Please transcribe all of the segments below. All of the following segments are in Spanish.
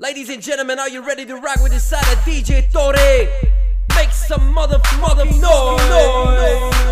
Ladies and gentlemen, are you ready to rock with the side of DJ Torre? Make some mother mother noise. noise.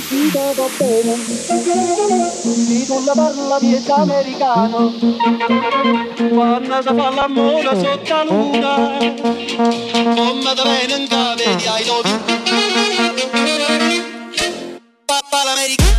vestita va bene, si tu la parla pietà americano, quando si fa l'amore sotto la luna, come da venendo in cave di ai novi. Papa l'americano.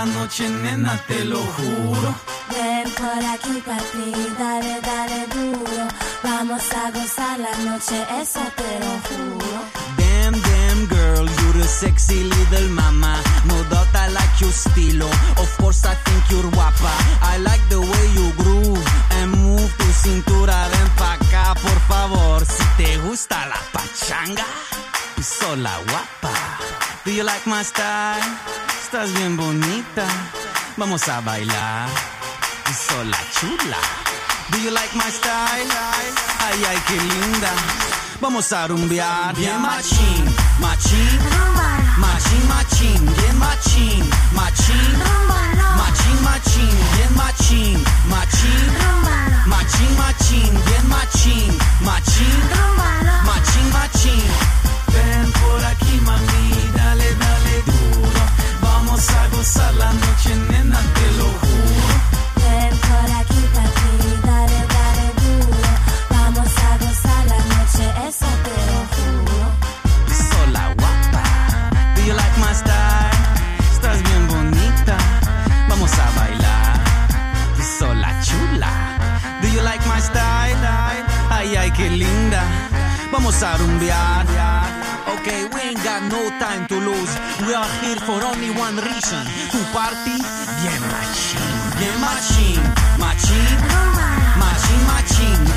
la noche, nena, te lo juro. Ven por aquí para ti, dale, dale duro. Vamos a gozar la noche, eso te lo juro. Damn, damn girl, you're a sexy little mama. No doubt I like your estilo. Of course I think you're guapa. I like the way you groove and move tu cintura. Ven pa' acá, por favor. Si te gusta la pachanga, sola guapa. Do you like my style? estás bien bonita. Vamos a bailar. Sola chula. Do you like my style? Ay, ay, qué linda. Vamos a rumbear. Bien machín, machín. Machín, machín, bien machín. Machín. Machín, machín, bien machín. Machín. Machín, machín, bien machín. Machín. Machín, machín. pasar la noche, nena, te lo juro. Ven por aquí, pa' aquí, dale, dale duro. Vamos a gozar la noche, eso te lo juro. Sola guapa, do you like my style? Estás bien bonita, vamos a bailar. Sola chula, do you like my style? Ay, ay, qué linda, vamos a rumbear. Okay, we ain't got no time to lose. We are here for only one reason. To party. Bien machine, bien machine, machine, machine, machine.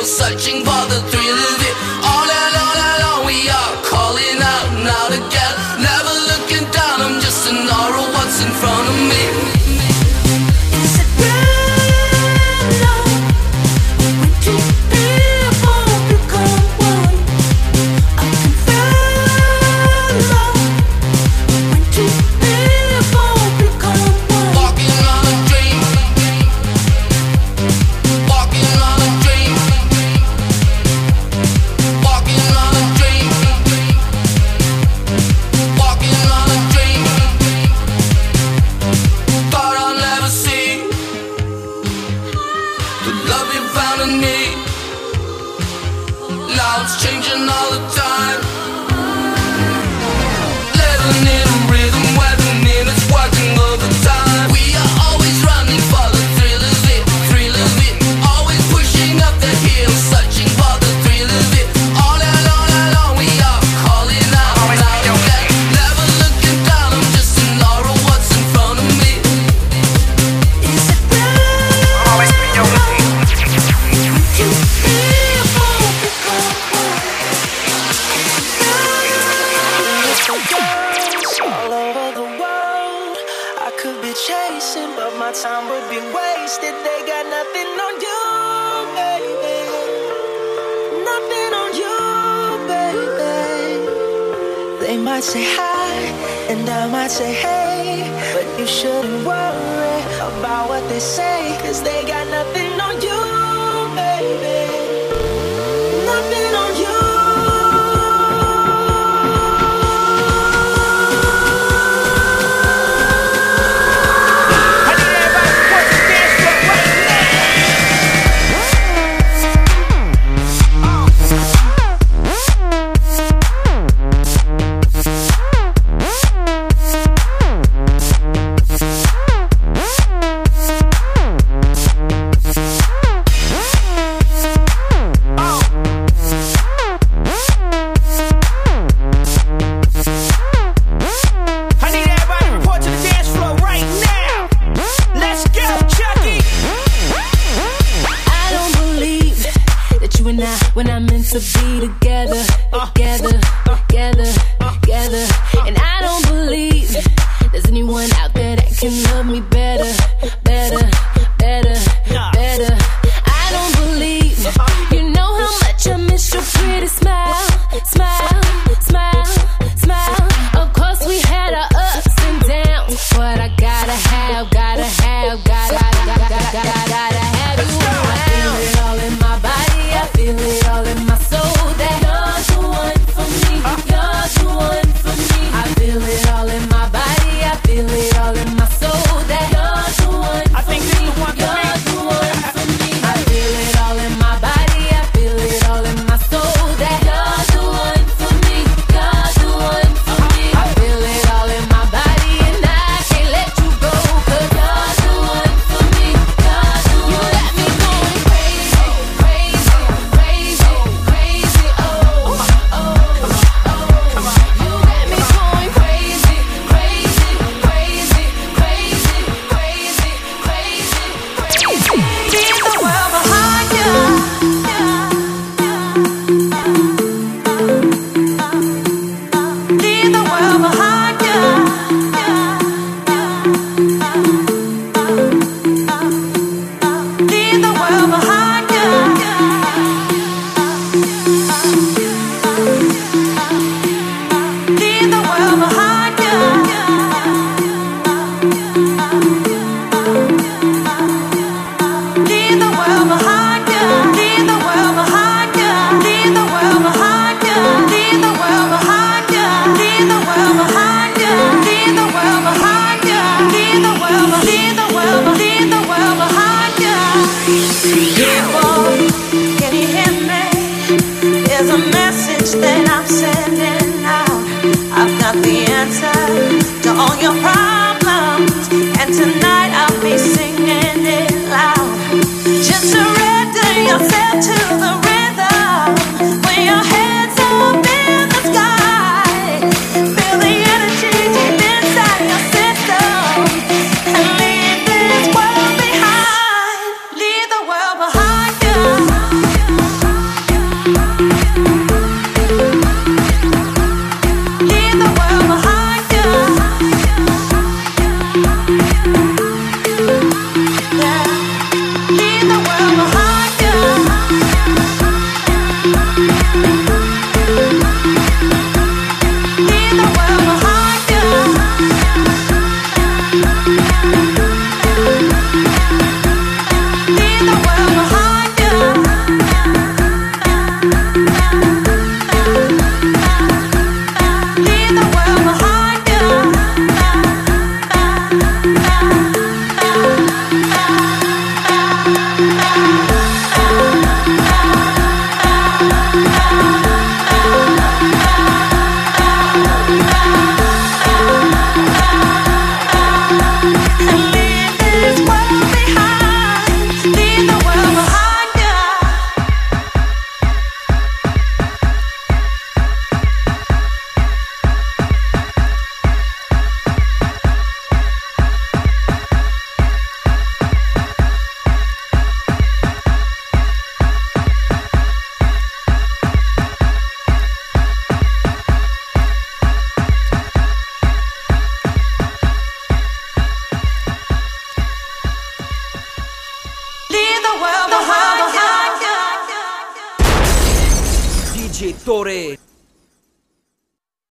eu só te